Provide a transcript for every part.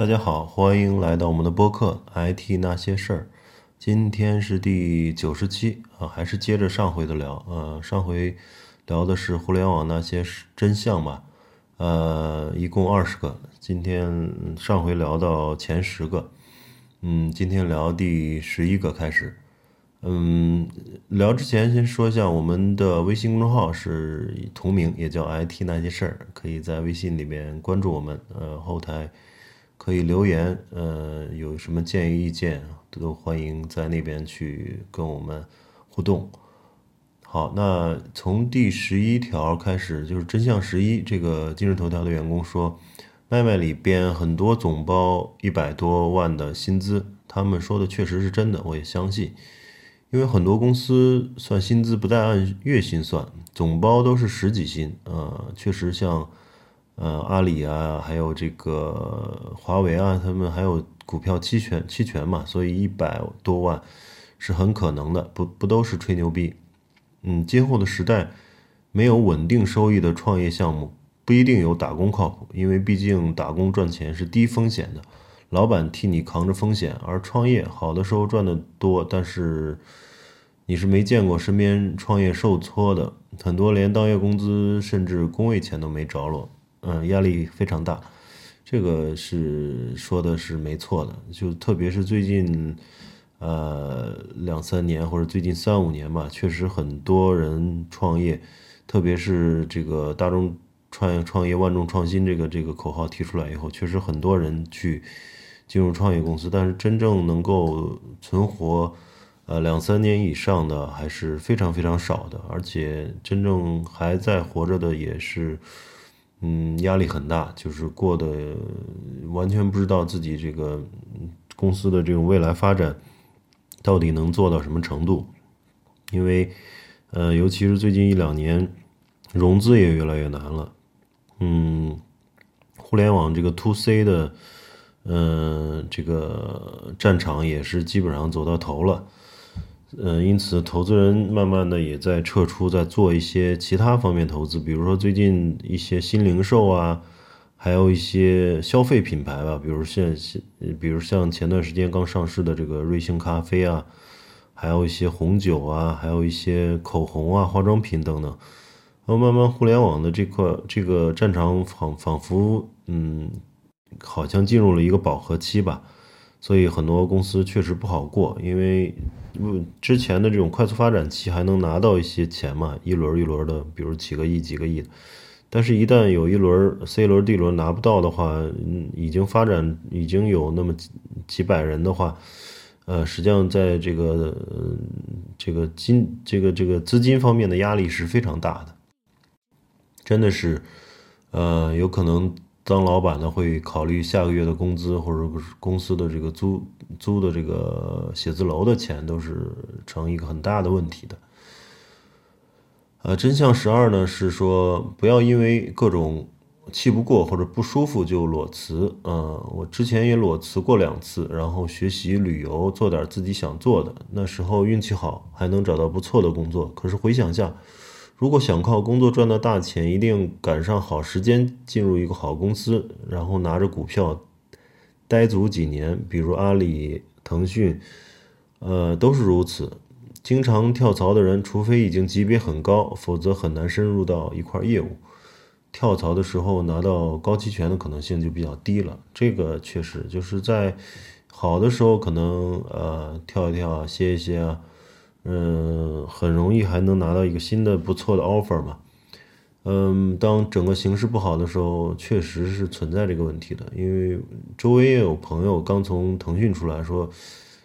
大家好，欢迎来到我们的播客《IT 那些事儿》。今天是第九十期啊，还是接着上回的聊。呃，上回聊的是互联网那些真相吧，呃，一共二十个。今天上回聊到前十个，嗯，今天聊第十一个开始。嗯，聊之前先说一下，我们的微信公众号是同名，也叫 IT 那些事儿，可以在微信里面关注我们。呃，后台可以留言，呃，有什么建议意见都欢迎在那边去跟我们互动。好，那从第十一条开始，就是真相十一。这个今日头条的员工说，麦麦里边很多总包一百多万的薪资，他们说的确实是真的，我也相信。因为很多公司算薪资不带按月薪算，总包都是十几薪，呃，确实像，呃，阿里啊，还有这个华为啊，他们还有股票期权期权嘛，所以一百多万是很可能的，不不都是吹牛逼。嗯，今后的时代没有稳定收益的创业项目，不一定有打工靠谱，因为毕竟打工赚钱是低风险的。老板替你扛着风险，而创业好的时候赚的多，但是你是没见过身边创业受挫的，很多连当月工资甚至工位钱都没着落，嗯，压力非常大。这个是说的是没错的，就特别是最近呃两三年或者最近三五年吧，确实很多人创业，特别是这个大众创业创业万众创新这个这个口号提出来以后，确实很多人去。进入创业公司，但是真正能够存活，呃，两三年以上的还是非常非常少的，而且真正还在活着的也是，嗯，压力很大，就是过得完全不知道自己这个公司的这种未来发展到底能做到什么程度，因为，呃，尤其是最近一两年，融资也越来越难了，嗯，互联网这个 to C 的。嗯，这个战场也是基本上走到头了，嗯，因此投资人慢慢的也在撤出，在做一些其他方面投资，比如说最近一些新零售啊，还有一些消费品牌吧，比如像像，比如像前段时间刚上市的这个瑞幸咖啡啊，还有一些红酒啊，还有一些口红啊、化妆品等等，然后慢慢互联网的这块这个战场仿仿佛嗯。好像进入了一个饱和期吧，所以很多公司确实不好过，因为之前的这种快速发展期还能拿到一些钱嘛，一轮一轮的，比如几个亿、几个亿。但是，一旦有一轮 C 轮、D 轮拿不到的话，已经发展已经有那么几几百人的话，呃，实际上在这个这个金这个这个资金方面的压力是非常大的，真的是，呃，有可能。当老板的会考虑下个月的工资，或者公司的这个租租的这个写字楼的钱，都是成一个很大的问题的。呃，真相十二呢是说，不要因为各种气不过或者不舒服就裸辞。嗯，我之前也裸辞过两次，然后学习旅游，做点自己想做的。那时候运气好，还能找到不错的工作。可是回想下。如果想靠工作赚到大钱，一定赶上好时间进入一个好公司，然后拿着股票待足几年。比如阿里、腾讯，呃，都是如此。经常跳槽的人，除非已经级别很高，否则很难深入到一块业务。跳槽的时候拿到高期权的可能性就比较低了。这个确实就是在好的时候，可能呃跳一跳，歇一歇啊。嗯，很容易还能拿到一个新的不错的 offer 嘛。嗯，当整个形势不好的时候，确实是存在这个问题的。因为周围也有朋友刚从腾讯出来说，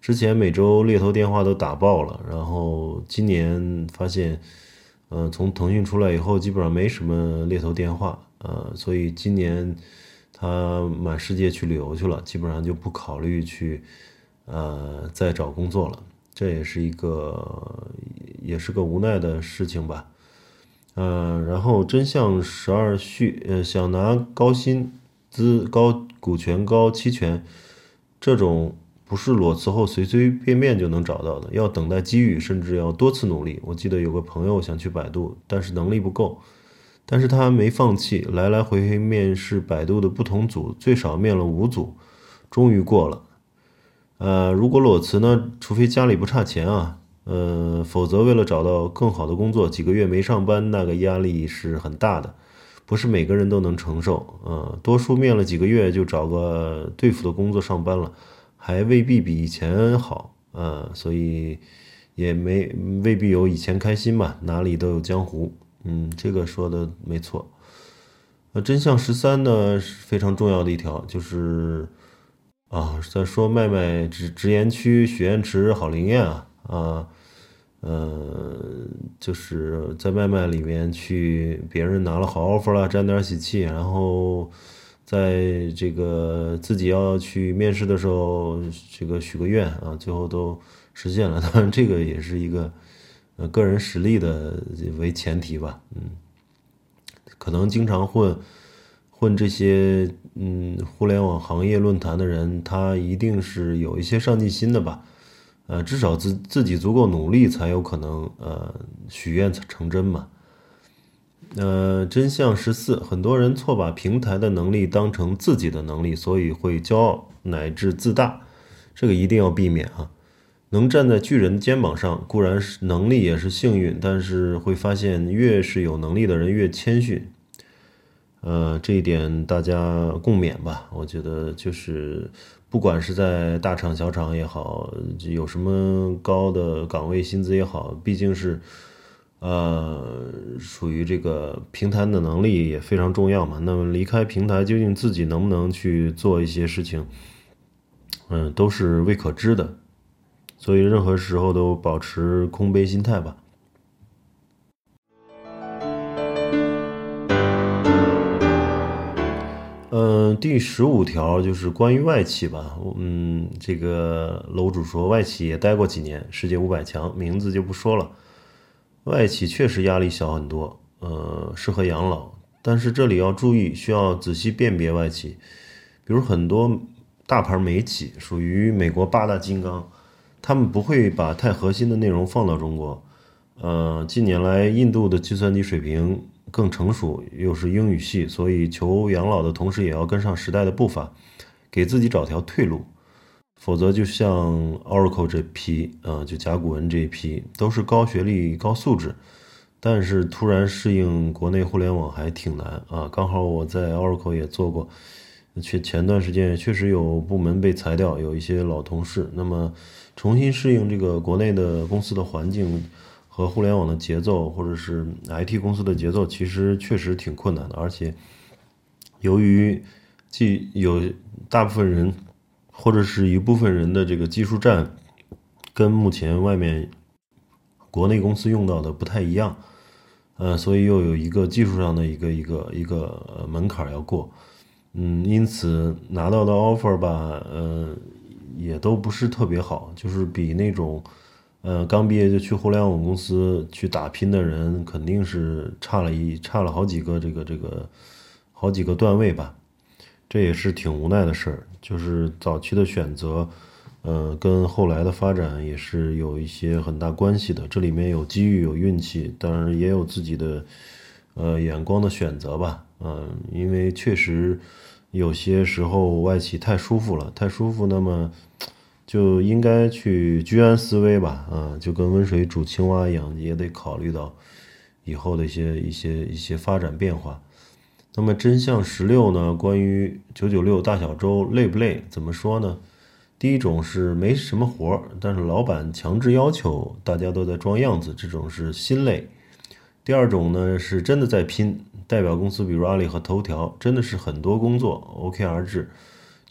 之前每周猎头电话都打爆了，然后今年发现，嗯，从腾讯出来以后，基本上没什么猎头电话，呃，所以今年他满世界去旅游去了，基本上就不考虑去，呃，再找工作了。这也是一个，也是个无奈的事情吧，嗯，然后真相十二续，呃，想拿高薪资、高股权、高期权，这种不是裸辞后随随便便就能找到的，要等待机遇，甚至要多次努力。我记得有个朋友想去百度，但是能力不够，但是他没放弃，来来回回面试百度的不同组，最少面了五组。终于过了。呃，如果裸辞呢，除非家里不差钱啊，呃，否则为了找到更好的工作，几个月没上班，那个压力是很大的，不是每个人都能承受。呃，多数面了几个月就找个对付的工作上班了，还未必比以前好。呃，所以也没未必有以前开心吧，哪里都有江湖。嗯，这个说的没错。呃，真相十三呢是非常重要的一条，就是。啊，在说麦麦直直言区许愿池好灵验啊啊，呃，就是在麦麦里面去，别人拿了好 offer 了，沾点喜气，然后在这个自己要去面试的时候，这个许个愿啊，最后都实现了。当然，这个也是一个呃个人实力的为前提吧，嗯，可能经常混。混这些嗯互联网行业论坛的人，他一定是有一些上进心的吧？呃，至少自自己足够努力，才有可能呃许愿成真嘛。呃，真相十四，很多人错把平台的能力当成自己的能力，所以会骄傲乃至自大，这个一定要避免啊。能站在巨人肩膀上，固然是能力也是幸运，但是会发现越是有能力的人越谦逊。呃，这一点大家共勉吧。我觉得就是，不管是在大厂小厂也好，有什么高的岗位薪资也好，毕竟是，呃，属于这个平台的能力也非常重要嘛。那么离开平台，究竟自己能不能去做一些事情，嗯，都是未可知的。所以任何时候都保持空杯心态吧。嗯，第十五条就是关于外企吧。嗯，这个楼主说外企也待过几年，世界五百强，名字就不说了。外企确实压力小很多，呃，适合养老。但是这里要注意，需要仔细辨别外企。比如很多大牌美企属于美国八大金刚，他们不会把太核心的内容放到中国。呃，近年来印度的计算机水平。更成熟，又是英语系，所以求养老的同时也要跟上时代的步伐，给自己找条退路。否则，就像 Oracle 这批，啊，就甲骨文这一批，都是高学历、高素质，但是突然适应国内互联网还挺难啊。刚好我在 Oracle 也做过，却前段时间确实有部门被裁掉，有一些老同事，那么重新适应这个国内的公司的环境。和互联网的节奏，或者是 IT 公司的节奏，其实确实挺困难的。而且，由于既有大部分人，或者是一部分人的这个技术栈，跟目前外面国内公司用到的不太一样，呃，所以又有一个技术上的一个一个一个门槛要过。嗯，因此拿到的 offer 吧，呃，也都不是特别好，就是比那种。呃，刚毕业就去互联网公司去打拼的人，肯定是差了一差了好几个这个这个好几个段位吧，这也是挺无奈的事儿。就是早期的选择，呃，跟后来的发展也是有一些很大关系的。这里面有机遇，有运气，当然也有自己的呃眼光的选择吧。嗯，因为确实有些时候外企太舒服了，太舒服，那么。就应该去居安思危吧，啊，就跟温水煮青蛙一样，也得考虑到以后的一些一些一些发展变化。那么真相十六呢？关于九九六大小周累不累？怎么说呢？第一种是没什么活儿，但是老板强制要求，大家都在装样子，这种是心累。第二种呢是真的在拼，代表公司比如阿里和头条，真的是很多工作 OKR 制。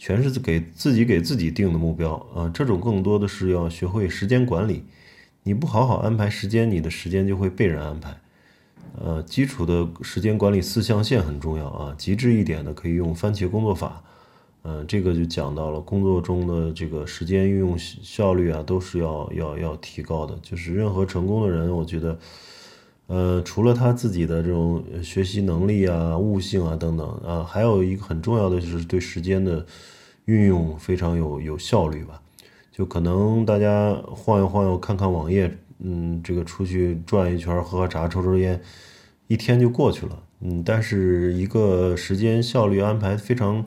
全是给自己给自己定的目标啊，这种更多的是要学会时间管理。你不好好安排时间，你的时间就会被人安排。呃，基础的时间管理四象限很重要啊，极致一点的可以用番茄工作法。嗯，这个就讲到了工作中的这个时间运用效率啊，都是要要要提高的。就是任何成功的人，我觉得，呃，除了他自己的这种学习能力啊、悟性啊等等啊，还有一个很重要的就是对时间的。运用非常有有效率吧，就可能大家晃悠晃悠看看网页，嗯，这个出去转一圈喝喝茶抽抽烟，一天就过去了，嗯，但是一个时间效率安排非常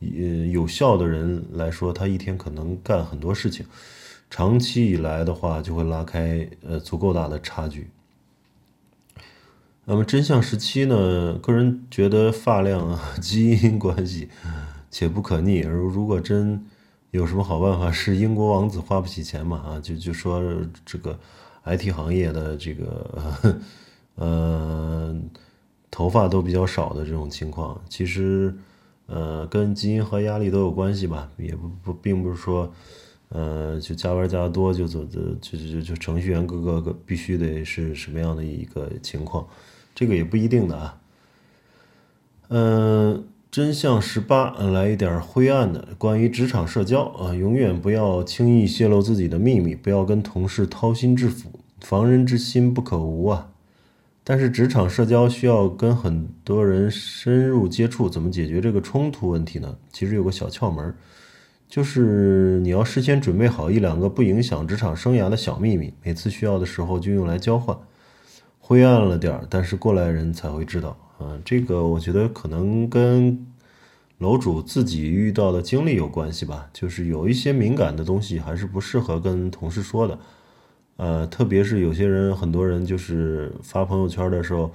呃有效的人来说，他一天可能干很多事情，长期以来的话就会拉开呃足够大的差距。那么真相时期呢？个人觉得发量啊，基因关系且不可逆。而如果真有什么好办法，是英国王子花不起钱嘛？啊，就就说这个 IT 行业的这个呃头发都比较少的这种情况，其实呃跟基因和压力都有关系吧？也不不并不是说呃就加班加的多就走的就就就程序员各个个必须得是什么样的一个情况。这个也不一定的啊，嗯，真相十八，来一点灰暗的，关于职场社交啊，永远不要轻易泄露自己的秘密，不要跟同事掏心置腹，防人之心不可无啊。但是职场社交需要跟很多人深入接触，怎么解决这个冲突问题呢？其实有个小窍门，就是你要事先准备好一两个不影响职场生涯的小秘密，每次需要的时候就用来交换。灰暗了点儿，但是过来人才会知道啊。这个我觉得可能跟楼主自己遇到的经历有关系吧。就是有一些敏感的东西还是不适合跟同事说的，呃，特别是有些人，很多人就是发朋友圈的时候，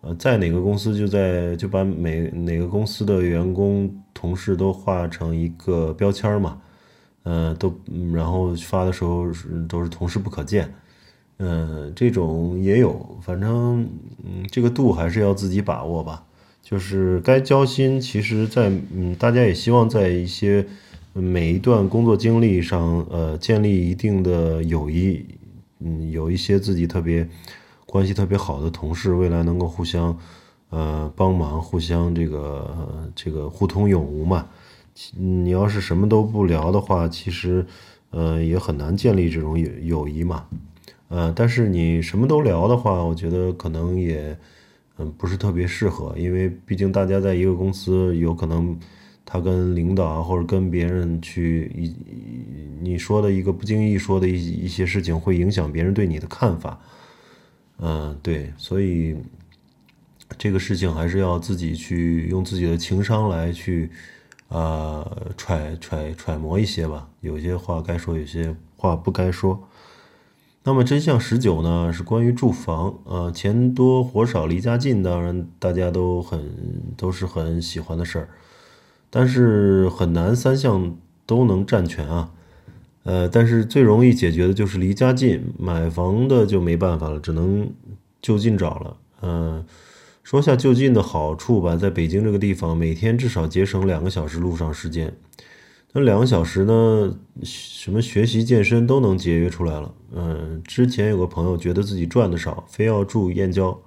呃，在哪个公司就在就把每哪个公司的员工同事都画成一个标签嘛，呃，都然后发的时候都是同事不可见。嗯，这种也有，反正嗯，这个度还是要自己把握吧。就是该交心，其实，在嗯，大家也希望在一些每一段工作经历上，呃，建立一定的友谊。嗯，有一些自己特别关系特别好的同事，未来能够互相呃帮忙，互相这个这个互通有无嘛。你要是什么都不聊的话，其实呃也很难建立这种友友谊嘛。呃，但是你什么都聊的话，我觉得可能也，嗯，不是特别适合，因为毕竟大家在一个公司，有可能他跟领导啊，或者跟别人去一，你说的一个不经意说的一一些事情，会影响别人对你的看法。嗯，对，所以这个事情还是要自己去用自己的情商来去，啊，揣揣揣摩一些吧，有些话该说，有些话不该说。那么真相十九呢，是关于住房，呃，钱多活少离家近，当然大家都很都是很喜欢的事儿，但是很难三项都能占全啊，呃，但是最容易解决的就是离家近，买房的就没办法了，只能就近找了，嗯，说下就近的好处吧，在北京这个地方，每天至少节省两个小时路上时间。那两个小时呢？什么学习、健身都能节约出来了。嗯，之前有个朋友觉得自己赚的少，非要住燕郊，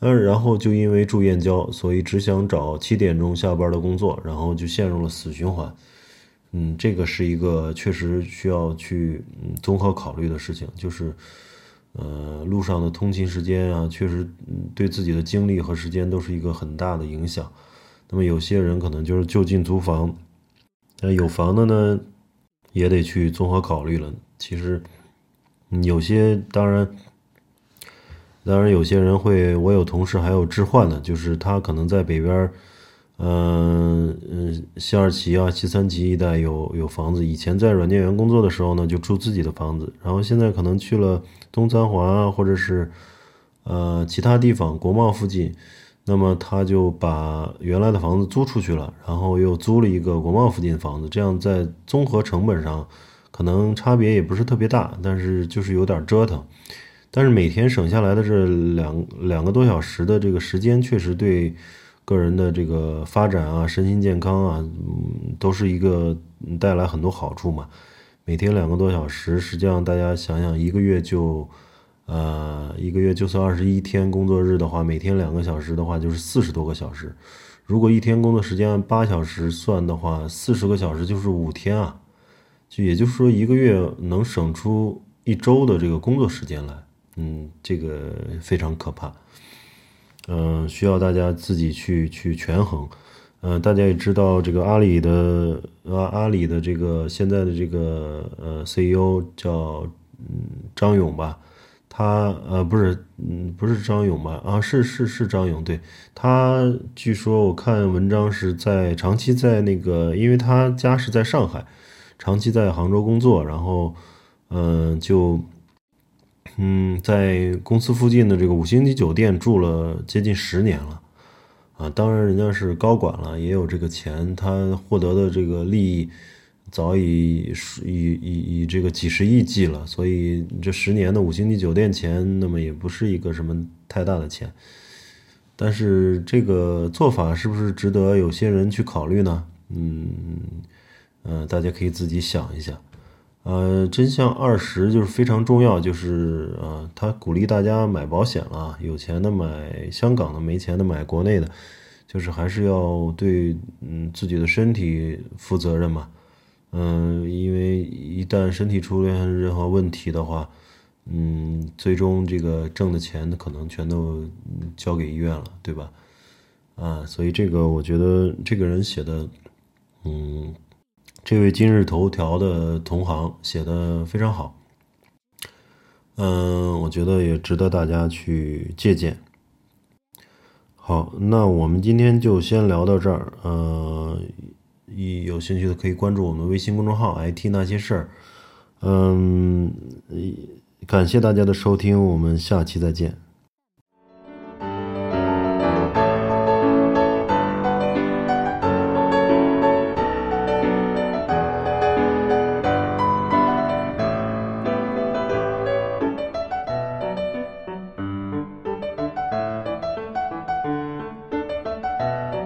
嗯，然后就因为住燕郊，所以只想找七点钟下班的工作，然后就陷入了死循环。嗯，这个是一个确实需要去综合考虑的事情，就是，呃，路上的通勤时间啊，确实对自己的精力和时间都是一个很大的影响。那么有些人可能就是就近租房。那有房的呢，也得去综合考虑了。其实，有些当然，当然有些人会，我有同事还有置换的，就是他可能在北边，嗯嗯，西二旗啊、西三旗一带有有房子。以前在软件园工作的时候呢，就住自己的房子，然后现在可能去了东三环啊，或者是呃其他地方，国贸附近。那么他就把原来的房子租出去了，然后又租了一个国贸附近的房子，这样在综合成本上可能差别也不是特别大，但是就是有点折腾。但是每天省下来的这两两个多小时的这个时间，确实对个人的这个发展啊、身心健康啊，嗯，都是一个带来很多好处嘛。每天两个多小时，实际上大家想想，一个月就。呃，一个月就算二十一天工作日的话，每天两个小时的话，就是四十多个小时。如果一天工作时间按八小时算的话，四十个小时就是五天啊。就也就是说，一个月能省出一周的这个工作时间来。嗯，这个非常可怕。嗯，需要大家自己去去权衡。嗯，大家也知道，这个阿里的阿阿里的这个现在的这个呃 CEO 叫嗯张勇吧。他呃不是嗯不是张勇吧？啊是是是张勇，对他据说我看文章是在长期在那个，因为他家是在上海，长期在杭州工作，然后嗯就嗯在公司附近的这个五星级酒店住了接近十年了啊，当然人家是高管了，也有这个钱，他获得的这个利益。早已以以以这个几十亿计了，所以这十年的五星级酒店钱，那么也不是一个什么太大的钱。但是这个做法是不是值得有些人去考虑呢？嗯，呃，大家可以自己想一下。呃，真相二十就是非常重要，就是呃，他鼓励大家买保险了，有钱的买香港的，没钱的买国内的，就是还是要对嗯自己的身体负责任嘛。嗯，因为一旦身体出现任何问题的话，嗯，最终这个挣的钱可能全都交给医院了，对吧？啊，所以这个我觉得这个人写的，嗯，这位今日头条的同行写的非常好，嗯，我觉得也值得大家去借鉴。好，那我们今天就先聊到这儿，呃。一有兴趣的可以关注我们微信公众号 “IT 那些事儿”。嗯，感谢大家的收听，我们下期再见。